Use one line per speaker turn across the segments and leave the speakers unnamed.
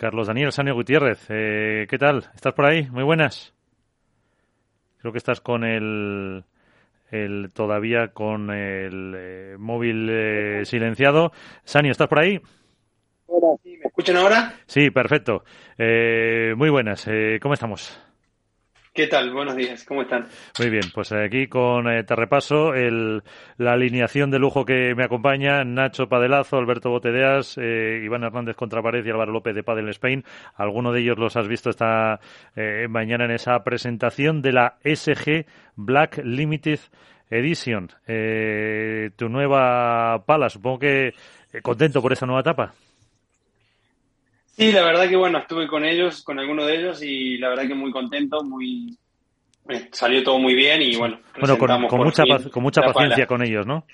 Carlos Daniel Sanio Gutiérrez. Eh, ¿Qué tal? ¿Estás por ahí? Muy buenas. Creo que estás con el, el todavía con el eh, móvil eh, silenciado. Sanio, ¿estás por ahí?
Hola, ¿sí? ¿Me escuchan ahora?
Sí, perfecto. muy buenas. ¿Cómo estamos?
¿Qué tal? Buenos días, ¿cómo están?
Muy bien, pues aquí con eh, te repaso el, la alineación de lujo que me acompaña, Nacho Padelazo, Alberto Botedeas, eh, Iván Hernández Contrapared y Álvaro López de Padel Spain. Alguno de ellos los has visto esta eh, mañana en esa presentación de la SG Black Limited Edition. Eh, tu nueva pala, supongo que contento por esa nueva etapa.
Sí, la verdad que bueno, estuve con ellos, con alguno de ellos y la verdad que muy contento, muy eh, salió todo muy bien y bueno.
Bueno, con, con mucha, con mucha paciencia con ellos, ¿no?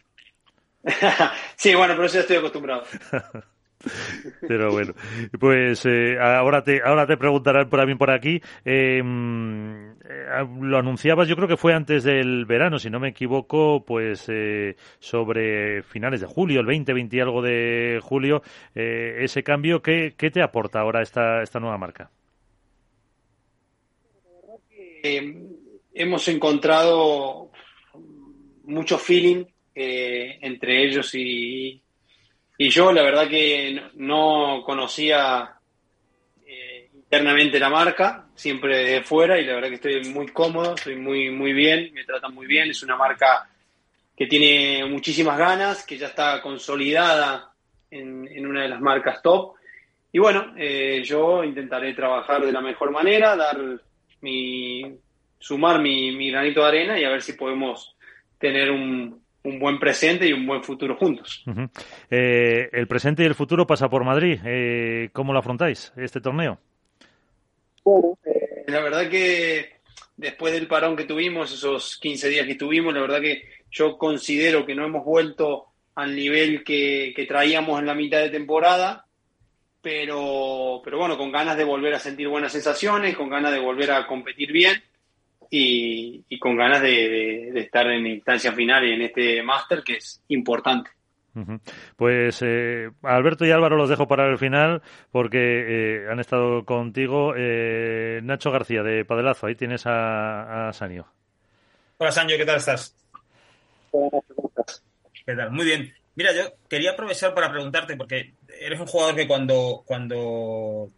sí, bueno, pero eso ya estoy acostumbrado.
Pero bueno, pues eh, ahora te ahora te preguntarán por por aquí. Em, eh, lo anunciabas, yo creo que fue antes del verano, si no me equivoco, pues eh, sobre finales de julio, el 20, 20 y algo de julio, ese cambio, ¿qué, ¿qué, te aporta ahora esta, esta nueva marca?
hemos encontrado mucho feeling entre ellos y, y yo la verdad que no conocía eh, internamente la marca, siempre de fuera, y la verdad que estoy muy cómodo, estoy muy, muy bien, me tratan muy bien, es una marca que tiene muchísimas ganas, que ya está consolidada en, una de las marcas top. Y bueno, eh, yo intentaré trabajar de la mejor manera, dar mi, sumar mi, mi granito de arena y a ver si podemos tener un, un buen presente y un buen futuro juntos.
Eh, el presente y el futuro pasa por Madrid. Eh, ¿Cómo lo afrontáis este torneo?
Bueno, eh, la verdad que después del parón que tuvimos, esos 15 días que tuvimos, la verdad que yo considero que no hemos vuelto al nivel que, que traíamos en la mitad de temporada, pero, pero bueno, con ganas de volver a sentir buenas sensaciones, con ganas de volver a competir bien y, con ganas de, estar en instancia final y en este máster que es importante.
Pues eh, Alberto y Álvaro los dejo para el final porque eh, han estado contigo. Eh, Nacho García de Padelazo, ahí tienes a, a Sanio.
Hola Sanio, ¿qué tal estás? ¿Qué tal? Muy bien. Mira, yo quería aprovechar para preguntarte, porque eres un jugador que cuando, cuando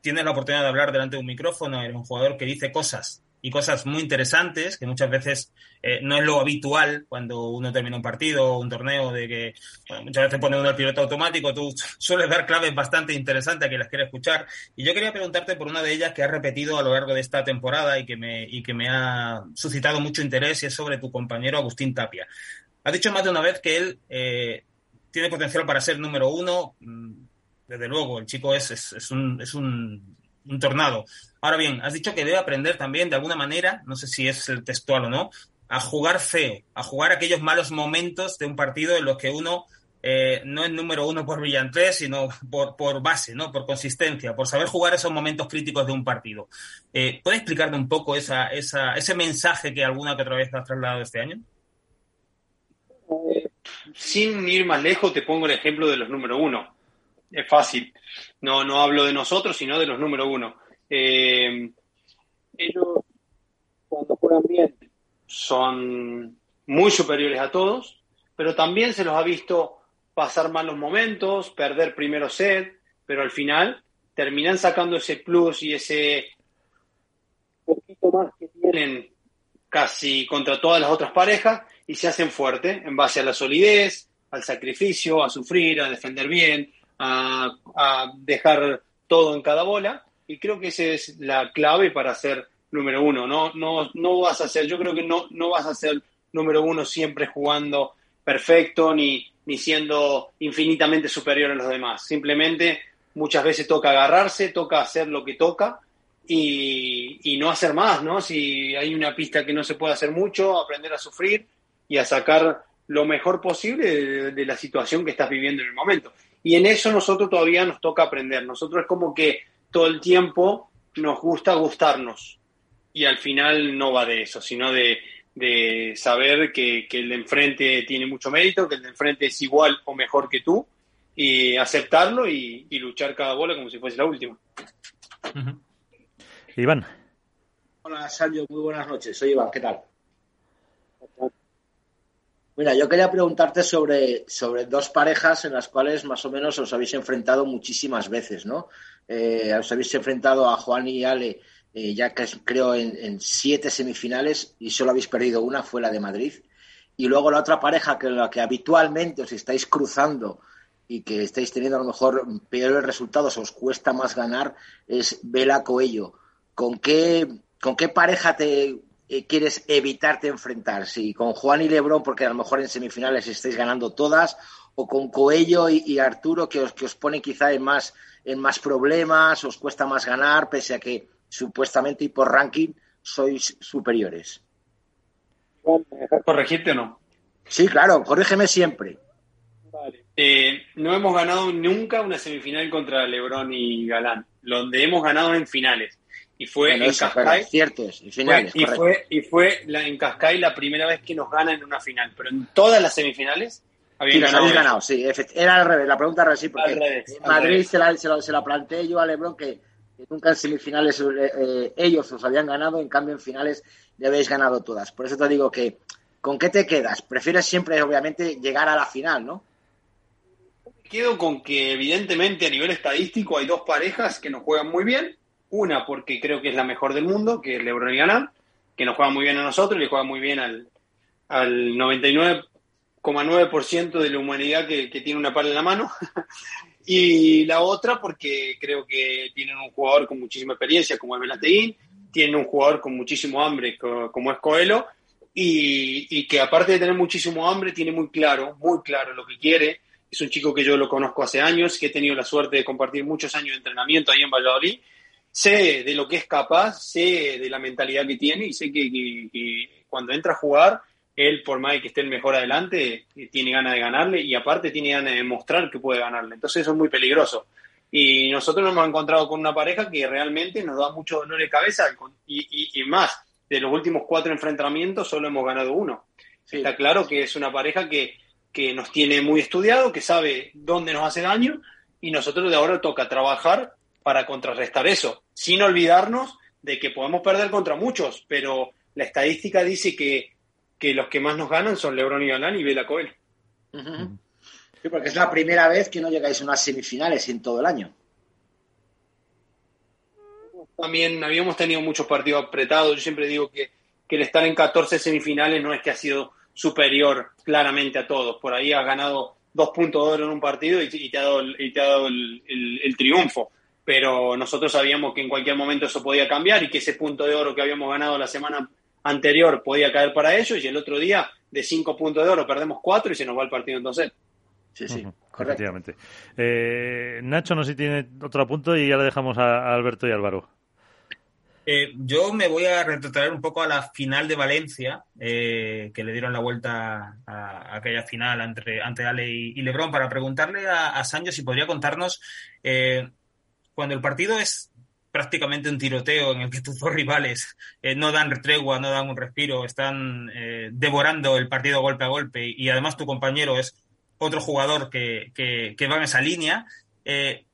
tienes la oportunidad de hablar delante de un micrófono, eres un jugador que dice cosas y cosas muy interesantes que muchas veces eh, no es lo habitual cuando uno termina un partido o un torneo de que muchas veces pone uno el piloto automático, tú sueles dar claves bastante interesantes a quien las quiere escuchar. Y yo quería preguntarte por una de ellas que has repetido a lo largo de esta temporada y que me, y que me ha suscitado mucho interés y es sobre tu compañero Agustín Tapia. Has dicho más de una vez que él eh, tiene potencial para ser número uno, mm, desde luego, el chico es, es, es un, es un, un tornado. Ahora bien, has dicho que debe aprender también de alguna manera, no sé si es el textual o no, a jugar feo, a jugar aquellos malos momentos de un partido en los que uno eh, no es número uno por brillantez, sino por, por, base, ¿no? por consistencia, por saber jugar esos momentos críticos de un partido. Eh, ¿Puedes explicarme un poco esa, esa, ese mensaje que alguna que otra vez has trasladado este año?
Eh, sin ir más lejos, te pongo el ejemplo de los número uno. Es fácil. No, no hablo de nosotros, sino de los número uno. Eh, ellos, cuando juegan bien, son muy superiores a todos, pero también se los ha visto pasar malos momentos, perder primero set, pero al final terminan sacando ese plus y ese poquito más que tienen casi contra todas las otras parejas y se hacen fuertes en base a la solidez, al sacrificio, a sufrir, a defender bien, a, dejar todo en cada bola y creo que esa es la clave para ser número uno. No, no, no vas a ser, yo creo que no, no vas a ser número uno siempre jugando perfecto ni, ni siendo infinitamente superior a los demás. Simplemente muchas veces toca agarrarse, toca hacer lo que toca y, y, no hacer más, ¿no? Si hay una pista que no se puede hacer mucho, aprender a sufrir y a sacar lo mejor posible de la situación que estás viviendo en el momento. Y en eso nosotros todavía nos toca aprender. Nosotros es como que todo el tiempo nos gusta gustarnos. Y al final no va de eso, sino de, saber que, el de enfrente tiene mucho mérito, que el de enfrente es igual o mejor que tú y aceptarlo y, luchar cada bola como si fuese la última.
Iván.
Hola, Sergio, muy buenas noches. Soy Iván, ¿qué tal? Mira, yo quería preguntarte sobre, sobre dos parejas en las cuales más o menos os habéis enfrentado muchísimas veces, ¿no? Eh, os habéis enfrentado a Juan y Ale, eh, ya que creo en, siete semifinales y solo habéis perdido una, fue la de Madrid. Y luego la otra pareja que la que habitualmente os estáis cruzando y que estáis teniendo a lo mejor peores resultados, os cuesta más ganar, es Vela Coello. ¿Con qué, con qué pareja te eh, quieres evitarte enfrentar? Si con Juan y Lebrón, porque a lo mejor en semifinales estáis ganando todas, o con Coello y, Arturo, que os, que os pone quizá en más, en más problemas, os cuesta más ganar, pese a que supuestamente y por ranking sois superiores.
¿Corregirte o no?
Sí, claro, corrígeme siempre.
Eh, no hemos ganado nunca una semifinal contra Lebrón y Galán. Donde hemos ganado en finales y fue en Cascais. y, fue, y fue la, en Cascais la primera vez que nos ganan en una final, pero en todas las semifinales
habían ganado. ganado sí, era al revés, la pregunta era así, porque en Madrid Se, la, se, la, planteé yo a Lebron que, nunca en semifinales eh, eh, ellos os habían ganado, en cambio en finales ya habéis ganado todas. Por eso te digo que, ¿con qué te quedas? Prefieres siempre, obviamente, llegar a la final, ¿no?
Quedo con que evidentemente a nivel estadístico hay dos parejas que nos juegan muy bien, una, porque creo que es la mejor del mundo, que es LeBron y Galán, que nos juega muy bien a nosotros y le juega muy bien al, al 99,9% de la humanidad que, tiene una pala en la mano. y la otra, porque creo que tienen un jugador con muchísima experiencia, como es Velateguín, tienen un jugador con muchísimo hambre, como es Coelho, y, y que aparte de tener muchísimo hambre, tiene muy claro, muy claro lo que quiere. Es un chico que yo lo conozco hace años, que he tenido la suerte de compartir muchos años de entrenamiento ahí en Valladolid sé de lo que es capaz, sé de la mentalidad que tiene y sé que, cuando entra a jugar, él, por más que esté el mejor adelante, tiene ganas de ganarle y aparte tiene ganas de demostrar que puede ganarle. Entonces eso es muy peligroso. Y nosotros nos hemos encontrado con una pareja que realmente nos da mucho dolor de cabeza y, más, de los últimos cuatro enfrentamientos solo hemos ganado uno. Está claro que es una pareja que, que nos tiene muy estudiado, que sabe dónde nos hace daño y nosotros de ahora toca trabajar para contrarrestar eso, sin olvidarnos de que podemos perder contra muchos, pero la estadística dice que, los que más nos ganan son Lebron y Galán y Vela Coel.
Sí, porque es la primera vez que no llegáis a unas semifinales en todo el año.
También habíamos tenido muchos partidos apretados. Yo siempre digo que, el estar en 14 semifinales no es que ha sido superior claramente a todos. Por ahí has ganado dos puntos de oro en un partido y, te ha dado, y te ha dado el triunfo pero nosotros sabíamos que en cualquier momento eso podía cambiar y que ese punto de oro que habíamos ganado la semana anterior podía caer para ellos y el otro día de cinco puntos de oro perdemos cuatro y se nos va el partido entonces.
Sí, sí, correctamente. Eh, Nacho, no sé si tiene otro punto y ya le dejamos a, Alberto y Álvaro.
Eh, yo me voy a retrotraer un poco a la final de Valencia, eh, que le dieron la vuelta a, aquella final entre, ante Ale y, Lebron, para preguntarle a, a Sancho si podría contarnos cuando el partido es prácticamente un tiroteo en el que tus dos rivales eh, no dan tregua, no dan un respiro, están eh, devorando el partido golpe a golpe y además tu compañero es otro jugador que, que, va en esa línea, eh,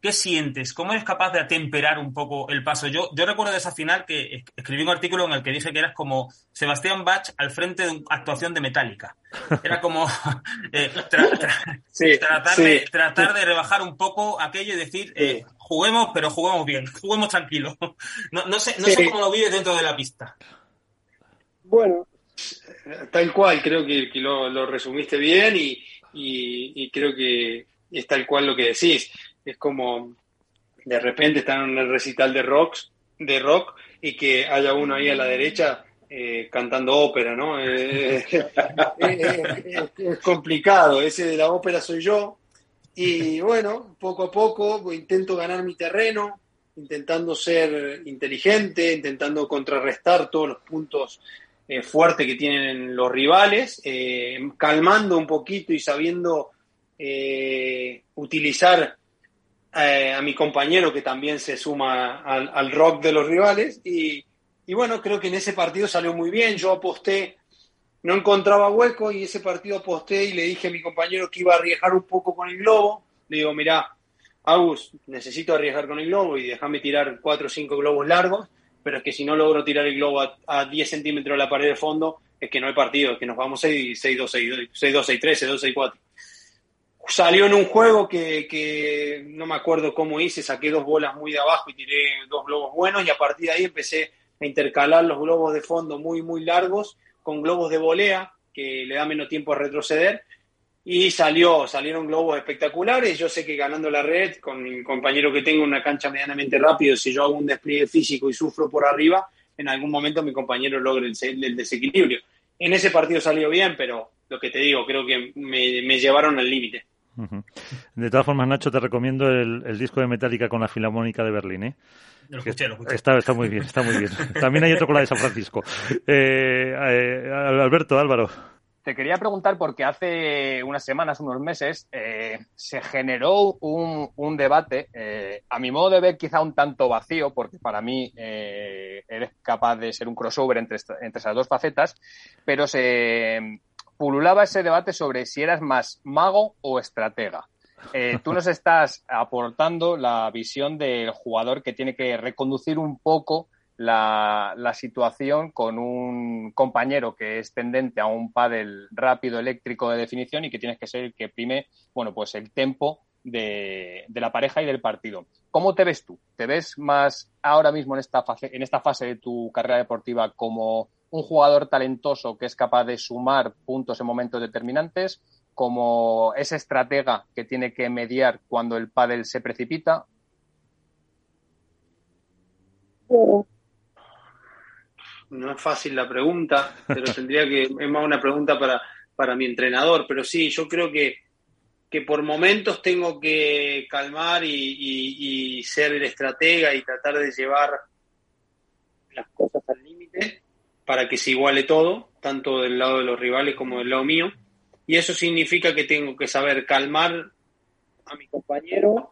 ¿Qué sientes? ¿Cómo eres capaz de atemperar un poco el paso? Yo, yo recuerdo de esa final que escribí un artículo en el que dije que eras como Sebastián Bach al frente de una actuación de Metallica. Era como eh, tratar, De, tratar de rebajar un poco aquello y decir, eh, juguemos, pero juguemos bien, juguemos tranquilo. No, no sé, no sé cómo lo vives dentro de la pista.
Bueno, tal cual, creo que, lo, resumiste bien y, y creo que es tal cual lo que decís es como de repente están en el recital de rocks, de rock y que haya uno ahí a la derecha eh, cantando ópera, ¿no? Eh, eh, es complicado, ese de la ópera soy yo. Y bueno, poco a poco intento ganar mi terreno, intentando ser inteligente, intentando contrarrestar todos los puntos fuertes que tienen los rivales, calmando un poquito y sabiendo utilizar eh, a mi compañero que también se suma al, rock de los rivales. Y, bueno, creo que en ese partido salió muy bien. Yo aposté, no encontraba hueco y ese partido aposté y le dije a mi compañero que iba a arriesgar un poco con el globo. Le digo, mirá, Agus, necesito arriesgar con el globo y déjame tirar cuatro o cinco globos largos, pero es que si no logro tirar el globo a, 10 centímetros de la pared de fondo, es que no hay partido, es que nos vamos 6-2, 6-2, 6-3, 6-2, Salió en un juego que, que, no me acuerdo cómo hice, saqué dos bolas muy de abajo y tiré dos globos buenos y a partir de ahí empecé a intercalar los globos de fondo muy, muy largos con globos de volea, que le da menos tiempo a retroceder. Y salió, salieron globos espectaculares. Yo sé que ganando la red, con mi compañero que tengo una cancha medianamente rápido, si yo hago un despliegue físico y sufro por arriba, en algún momento mi compañero logra el, desequilibrio. En ese partido salió bien, pero lo que te digo, creo que me, llevaron al límite.
De todas formas, Nacho, te recomiendo el, el, disco de Metallica con la Filarmónica de Berlín. ¿eh?
Lo escuché, lo escuché.
Está, está, muy bien, está muy bien. También hay otro con la de San Francisco. Eh, eh, Alberto, Álvaro.
Te quería preguntar porque hace unas semanas, unos meses, eh, se generó un, un debate, eh, a mi modo de ver quizá un tanto vacío, porque para mí eh, eres capaz de ser un crossover entre, entre esas dos facetas, pero se pululaba ese debate sobre si eras más mago o estratega. Eh, tú nos estás aportando la visión del jugador que tiene que reconducir un poco la, situación con un compañero que es tendente a un pádel rápido eléctrico de definición y que tienes que ser el que prime, bueno, pues el tempo de, la pareja y del partido. ¿Cómo te ves tú? ¿Te ves más ahora mismo en esta fase, en esta fase de tu carrera deportiva como un jugador talentoso que es capaz de sumar puntos en momentos determinantes como ese estratega que tiene que mediar cuando el pádel se precipita?
No es fácil la pregunta, pero tendría que, es más una pregunta para, para mi entrenador, pero sí, yo creo que, que por momentos tengo que calmar y, y ser el estratega y tratar de llevar las cosas al límite para que se iguale todo, tanto del lado de los rivales como del lado mío y eso significa que tengo que saber calmar a mi compañero,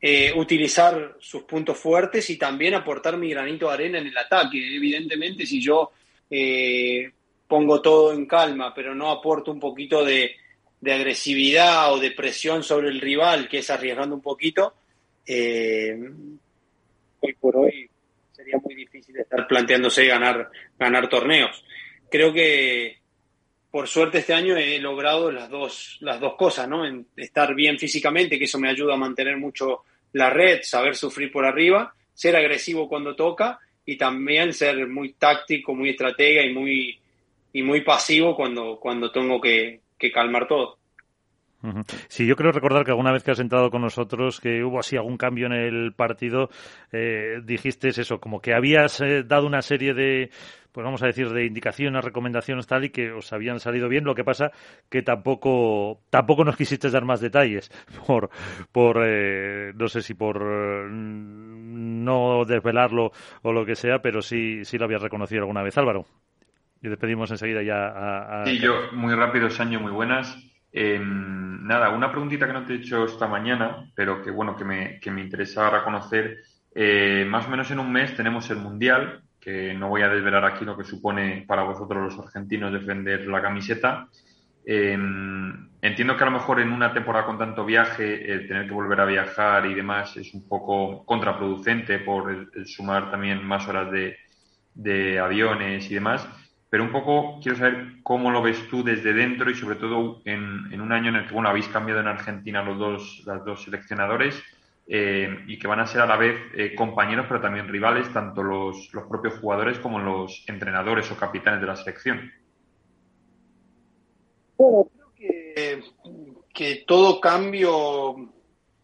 eh, utilizar sus puntos fuertes y también aportar mi granito de arena en el ataque. Evidentemente, si yo eh, pongo todo en calma, pero no aporto un poquito de, agresividad o de presión sobre el rival, que es arriesgando un poquito, eh, hoy por hoy sería muy difícil estar planteándose ganar, ganar torneos. Creo que por suerte este año he logrado las dos, las dos cosas, ¿no? estar bien físicamente, que eso me ayuda a mantener mucho la red, saber sufrir por arriba, ser agresivo cuando toca y también ser muy táctico, muy estratega y muy, y muy pasivo cuando, cuando tengo que, calmar todo.
Sí, yo creo recordar que alguna vez que has entrado con nosotros, que hubo así algún cambio en el partido, eh, dijiste eso, como que habías eh, dado una serie de, pues vamos a decir, de indicaciones, recomendaciones tal y que os habían salido bien. Lo que pasa que tampoco, tampoco nos quisiste dar más detalles por, por eh, no sé si por mm, no desvelarlo o lo que sea, pero sí, sí lo habías reconocido alguna vez, Álvaro. Y despedimos enseguida ya a,
Sí, yo, muy rápido, año muy buenas. Em, nada, una preguntita que no te he hecho esta mañana, pero que bueno, que me, que me interesaba conocer. Eh, más o menos en un mes tenemos el Mundial, que no voy a desvelar aquí lo que supone para vosotros los argentinos defender la camiseta. Em, entiendo que a lo mejor en una temporada con tanto viaje, el tener que volver a viajar y demás es un poco contraproducente por sumar también más horas de, de, aviones y demás. Pero un poco quiero saber cómo lo ves tú desde dentro y sobre todo en, un año en el que bueno, habéis cambiado en Argentina los dos, los dos seleccionadores eh, y que van a ser a la vez eh, compañeros pero también rivales, tanto los, los, propios jugadores como los entrenadores o capitanes de la selección.
Bueno, creo que, todo cambio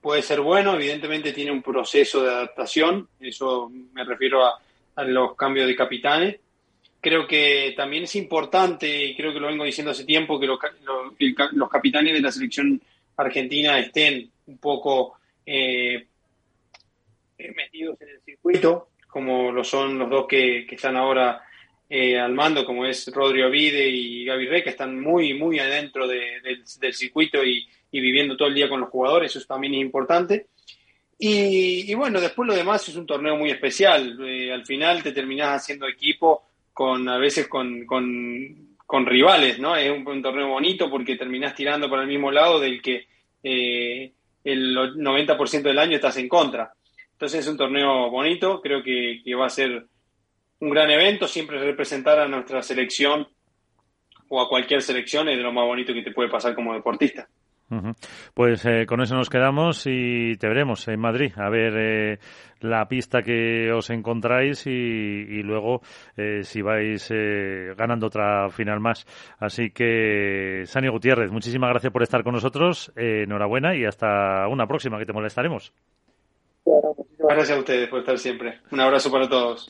puede ser bueno, evidentemente tiene un proceso de adaptación, eso me refiero a, los cambios de capitanes. Creo que también es importante, y creo que lo vengo diciendo hace tiempo, que los capitanes de la selección argentina estén un poco eh, metidos en el circuito, como lo son los dos que, están ahora eh, al mando, como es Rodrigo Vide y Gaby Rey, que están muy, muy adentro del circuito y, viviendo todo el día con los jugadores, eso también es importante. Y, bueno, después lo demás es un torneo muy especial. Eh, al final te terminás haciendo equipo con a veces con, con, rivales, ¿no? Es un, torneo bonito porque terminás tirando para el mismo lado del que eh, el 90% del año estás en contra. Entonces es un torneo bonito, creo que, que va a ser un gran evento, siempre representar a nuestra selección o a cualquier selección es de lo más bonito que te puede pasar como deportista.
Pues eh, con eso nos quedamos y te veremos en Madrid a ver eh, la pista que os encontráis y, luego eh, si vais ganando otra final más. Así que, Sani Gutiérrez, muchísimas gracias por estar con nosotros. enhorabuena y hasta una próxima que te molestaremos.
Gracias a ustedes por estar siempre. Un abrazo para todos.